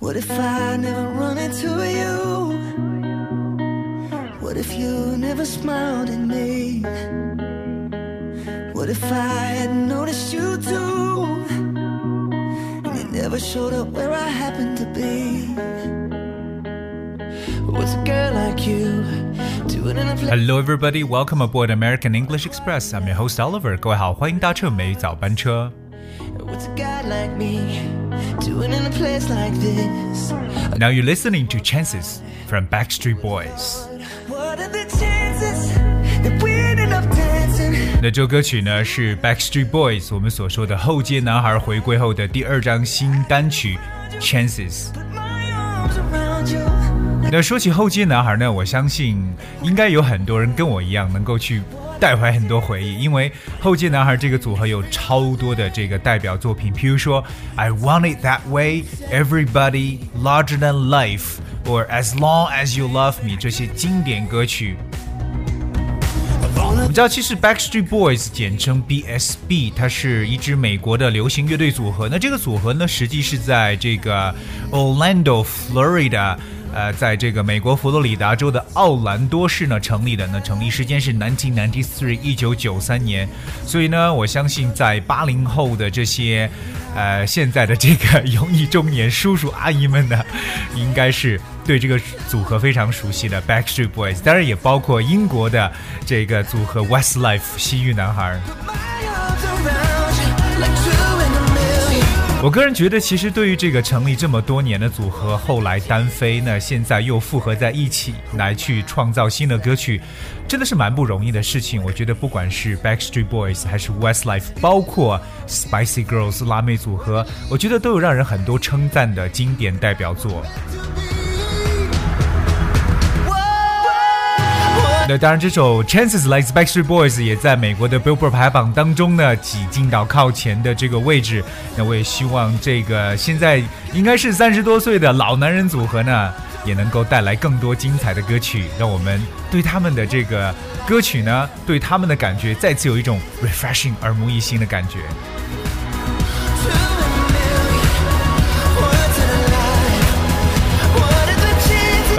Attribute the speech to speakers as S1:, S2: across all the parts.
S1: What if I never run into you? What if you never smiled at me? What if I had noticed you too? And you never showed up where I happened to be? What's a girl like you doing in a place?
S2: Hello, everybody. Welcome aboard American English Express. I'm your host Oliver. 各位好，欢迎搭乘美语早班车。
S1: What's a guy like me doing in a place like this?
S2: Now you're listening to Chances from Backstreet Boys.
S1: What are the chances that we ended up dancing?
S2: 那这首歌曲呢是 Backstreet Boys 我们所说的后街男孩回归后的第二张新单曲 Chances。
S1: Put my arms around you.
S2: 那说起后街男孩呢，我相信应该有很多人跟我一样能够去 带回很多回忆，因为后街男孩这个组合有超多的这个代表作品，譬如说 I Want It That Way、Everybody、Larger Than Life 或 As Long As You Love Me 这些经典歌曲。我们知道，其实 Backstreet Boys 简称 BSB，它是一支美国的流行乐队组合。那这个组合呢，实际是在这个 Orlando, Florida，呃，在这个美国佛罗里达州的奥兰多市呢成立的。那成立时间是1993，一九九三年。所以呢，我相信在八零后的这些，呃，现在的这个油腻中年叔叔阿姨们呢，应该是。对这个组合非常熟悉的 Backstreet Boys，当然也包括英国的这个组合 Westlife 西域男孩。我个人觉得，其实对于这个成立这么多年的组合，后来单飞，那现在又复合在一起来去创造新的歌曲，真的是蛮不容易的事情。我觉得不管是 Backstreet Boys 还是 Westlife，包括 Spicy Girls 拉妹组合，我觉得都有让人很多称赞的经典代表作。那当然，这首 Chances 来自 Backstreet Boys 也在美国的 Billboard 排行榜当中呢挤进到靠前的这个位置。那我也希望这个现在应该是三十多岁的老男人组合呢，也能够带来更多精彩的歌曲，让我们对他们的这个歌曲呢，对他们的感觉再次有一种 refreshing 耳目一新的感觉。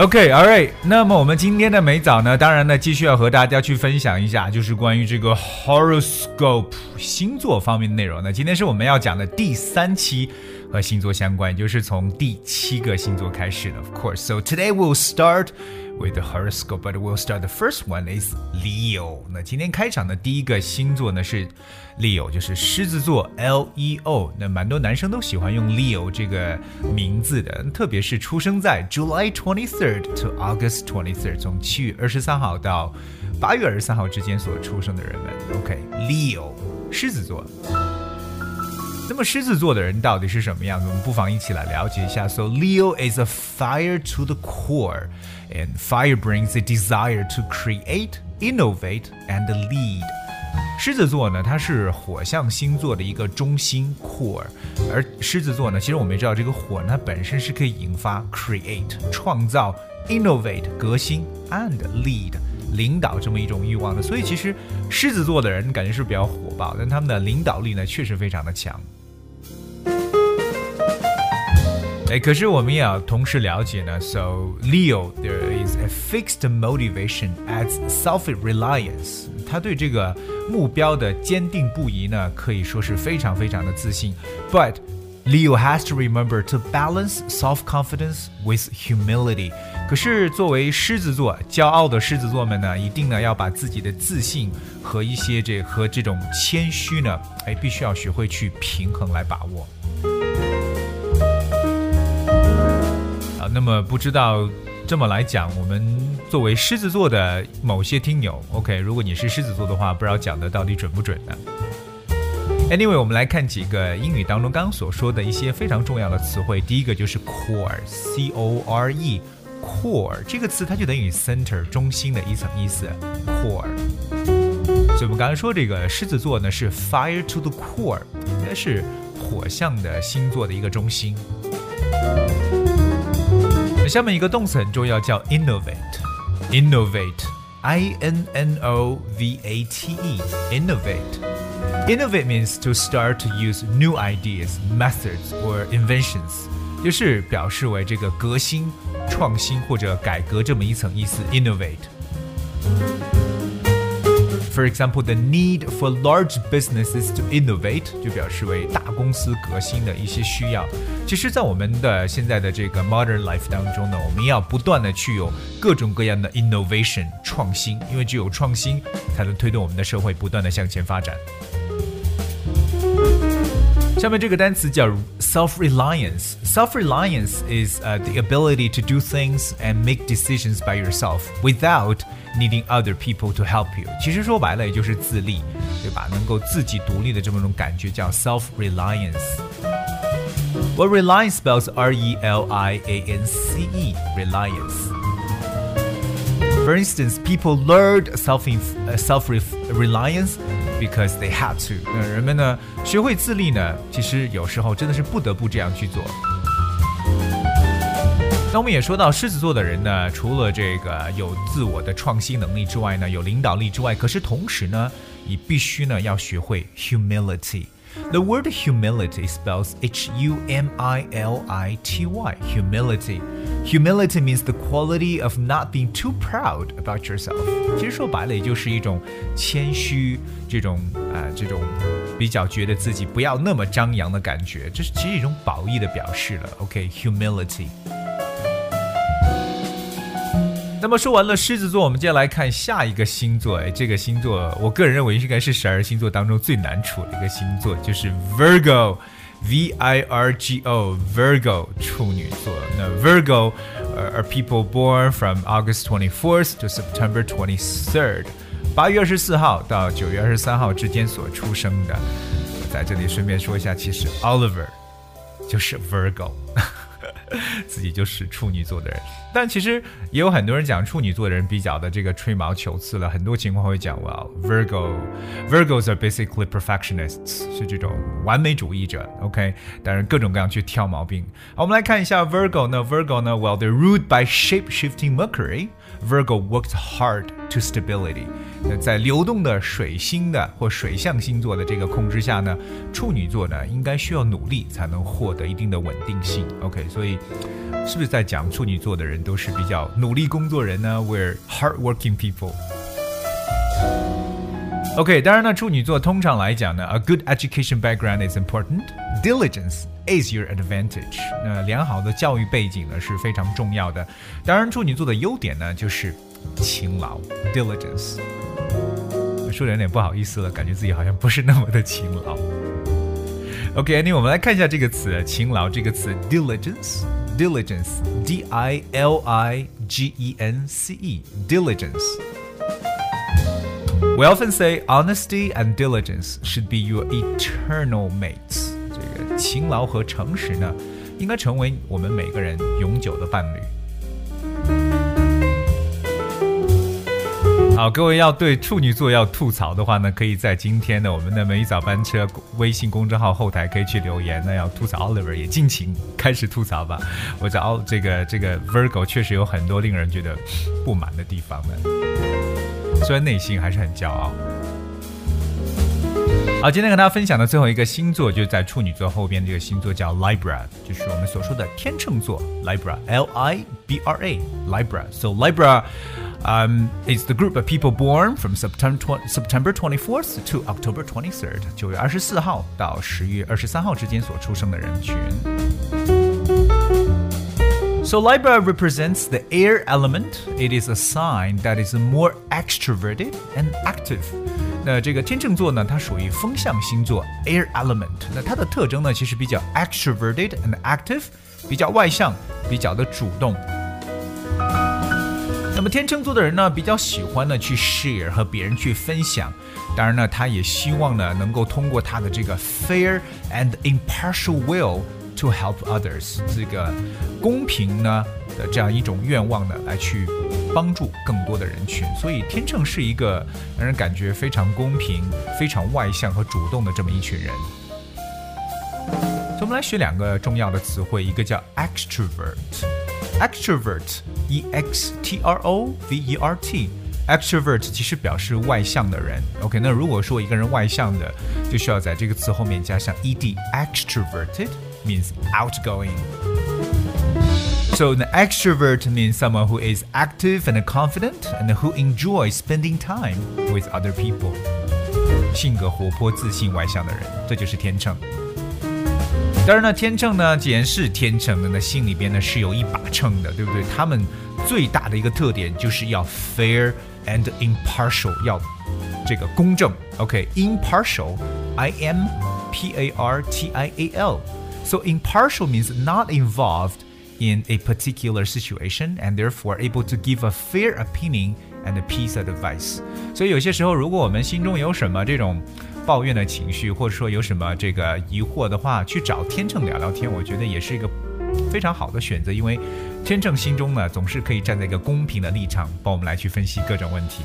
S2: OK，All、right。那么我们今天的美早呢，当然呢，继续要和大家去分享一下，就是关于这个 horoscope 星座方面的内容。呢今天是我们要讲的第三期和星座相关，就是从第七个星座开始的。Of course, so today we'll start with the horoscope, but we'll start the first one is Leo。那今天开场的第一个星座呢是 Leo，就是狮子座 L E O。那蛮多男生都喜欢用 Leo 这个名字的，特别是出生在 July twenty third to August twenty third，从七月二十三号到八月二十三号之间所出生的人们。OK，Leo，、狮子座。那么狮子座的人到底是什么样子？我们不妨一起来了解一下。So Leo is a fire to the core, and fire brings a desire to create, innovate, and lead. 狮子座呢，它是火象星座的一个中心 core，而狮子座呢，其实我们也知道，这个火呢它本身是可以引发 create 创造、innovate 革新 and lead 领导这么一种欲望的。所以其实狮子座的人感觉是比较火爆，但他们的领导力呢确实非常的强。哎，可是我们也要同时了解呢。So Leo there is a fixed motivation as self-reliance。他对这个目标的坚定不移呢，可以说是非常非常的自信。But Leo has to remember to balance self-confidence with humility。可是作为狮子座，骄傲的狮子座们呢，一定呢要把自己的自信和一些这和这种谦虚呢，哎，必须要学会去平衡来把握。 那么不知道这么来讲，我们作为狮子座的某些听友，OK，如果你是狮子座的话，不知道讲的到底准不准呢？Anyway，我们来看几个英语当中刚刚所说的一些非常重要的词汇。第一个就是 core，C O R E，core 这个词它就等于 center 中心的一层意思，core。所以我们刚才说这个狮子座呢是 fire to the core，应该是火象的星座的一个中心。那下面一个动词很重要，叫 innovate，innovate，I N N O V A T E，innovate。Innovate means to start to use new ideas, methods, or inventions. 就是表示为这个革新、创新或者改革这么一层意思，innovate。 For example, the need for large businesses to innovate 就表示为大公司革新的一些需要。其实，在我们的现在的这个 modern life 当中呢，我们要不断的去有各种各样的 innovation 创新，因为只有创新才能推动我们的社会不断的向前发展。下面这个单词叫 self-reliance。Self-reliance is uh, the ability to do things and make decisions by yourself without needing other people to help you。其实说白了也就是自立，对吧？能够自己独立的这么一种感觉叫 self-reliance。Well, reliance spells R-E-L-I-A-N-C-E. Reliance. For instance, people learned self uh, self reliance because they had to。那人们呢，学会自立呢，其实有时候真的是不得不这样去做。那我们也说到，狮子座的人呢，除了这个有自我的创新能力之外呢，有领导力之外，可是同时呢，你必须呢要学会 humility。The word humility spells H U M I L I T Y. Humility. Humility means the quality of not being too proud about yourself. 其实说白了，也就是一种谦虚，这种啊、呃，这种比较觉得自己不要那么张扬的感觉，这是其实一种褒义的表示了。OK，humility、 那么说完了狮子座，我们接下来看下一个星座。哎，这个星座，我个人认为应该是十二星座当中最难处的一个星座，就是 Virgo，V I R G O，Virgo，处女座。那 Virgo are people born from August twenty fourth to September twenty third，八月二十四号到九月二十三号之间所出生的。我在这里顺便说一下，其实 Oliver 就是 Virgo。自己就是处女座的人，但其实也有很多人讲处女座的人比较的这个吹毛求疵了，很多情况会讲，Well Virgo Virgos are basically perfectionists，是这种完美主义者，OK，当然各种各样去挑毛病。好，我们来看一下 Virgo 呢，Virgo 呢，Well they're ruled by shape-shifting Mercury。Virgo works hard to stability。那在流动的水星的或水象星座的这个控制下呢，处女座呢应该需要努力才能获得一定的稳定性。OK，所以是不是在讲处女座的人都是比较努力工作人呢？We're hardworking people。OK，当然呢，处女座通常来讲呢，a good education background is important. Diligence is your advantage. 那良好的教育背景呢是非常重要的。当然，处女座的优点呢就是勤劳，diligence。说的有点不好意思了，感觉自己好像不是那么的勤劳。OK，那我们来看一下这个词“勤劳”这个词，diligence，diligence，d i l i g e n c e，diligence。 We often say honesty and diligence should be your eternal mates。这个勤劳和诚实呢，应该成为我们每个人永久的伴侣。好，各位要对处女座要吐槽的话呢，可以在今天的我们的每一早班车微信公众号后台可以去留言。那要吐槽 Oliver 也尽情开始吐槽吧。我在奥这个这个 Virgo 确实有很多令人觉得不满的地方呢。虽然内心还是很骄傲。好，今天跟大家分享的最后一个星座，就是在处女座后边这个星座叫 Libra，就是我们所说的天秤座 Libra，L I B R A，Libra。So Libra。Um, is the group of people born from September tw September 24th to October 23rd，九月二十四号到十月二十三号之间所出生的人群。So Libra represents the air element. It is a sign that is more extroverted and active. 那这个天秤座呢，它属于风象星座 air element。那它的特征呢，其实比较 extroverted and active，比较外向，比较的主动。那么天秤座的人呢，比较喜欢呢去 share 和别人去分享。当然呢，他也希望呢能够通过他的这个 fair and impartial will To help others 这个公平呢的这样一种愿望呢，来去帮助更多的人群。所以天秤是一个让人感觉非常公平、非常外向和主动的这么一群人。所以我们来学两个重要的词汇，一个叫 extrovert。extrovert，e x t r o v e r t，extrovert 其实表示外向的人。OK，那如果说一个人外向的，就需要在这个词后面加上 ed，extroverted means outgoing。 So an extrovert means someone who is active and confident and who enjoys spending time with other people. 性格活泼、自信、外向的人，这就是天秤。当然呢，天秤呢，既然是天秤的，那心里边呢是有一把秤的，对不对？他们最大的一个特点就是要 fair and impartial，要这个公正。OK，impartial，I M P A R T I A L。 So impartial means not involved in a particular situation and therefore able to give a fair opinion and a piece of advice。所以有些时候，如果我们心中有什么这种抱怨的情绪，或者说有什么这个疑惑的话，去找天秤聊聊天，我觉得也是一个非常好的选择，因为天秤心中呢总是可以站在一个公平的立场，帮我们来去分析各种问题。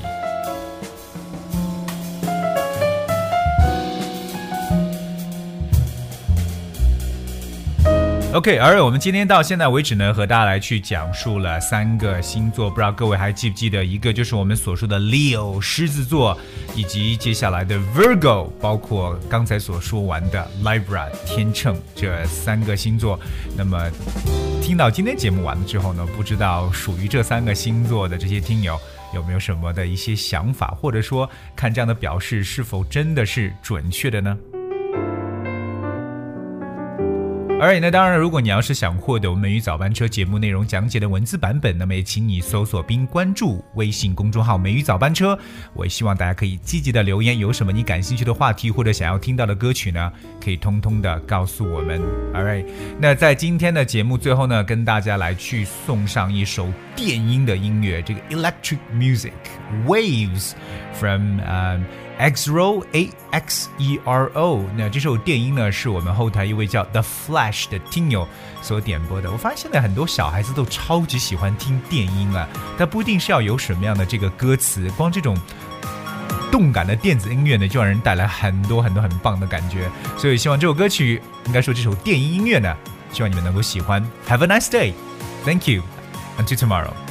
S2: OK，而我们今天到现在为止呢，和大家来去讲述了三个星座，不知道各位还记不记得？一个就是我们所说的 Leo 狮子座，以及接下来的 Virgo，包括刚才所说完的 Libra 天秤这三个星座。那么听到今天节目完了之后呢，不知道属于这三个星座的这些听友有没有什么的一些想法，或者说看这样的表示是否真的是准确的呢？而那当然，如果你要是想获得我们美语早班车节目内容讲解的文字版本，那么也请你搜索并关注微信公众号“美语早班车”。我希望大家可以积极的留言，有什么你感兴趣的话题或者想要听到的歌曲呢？可以通通的告诉我们。Alright，那在今天的节目最后呢，跟大家来去送上一首电音的音乐，这个 Electric Music Waves from。Xero A X E R O，那这首电音呢，是我们后台一位叫 The Flash 的听友所点播的。我发现现在很多小孩子都超级喜欢听电音啊，但不一定是要有什么样的这个歌词，光这种动感的电子音乐呢，就让人带来很多很多很棒的感觉。所以希望这首歌曲，应该说这首电音音乐呢，希望你们能够喜欢。Have a nice day，Thank you，until tomorrow。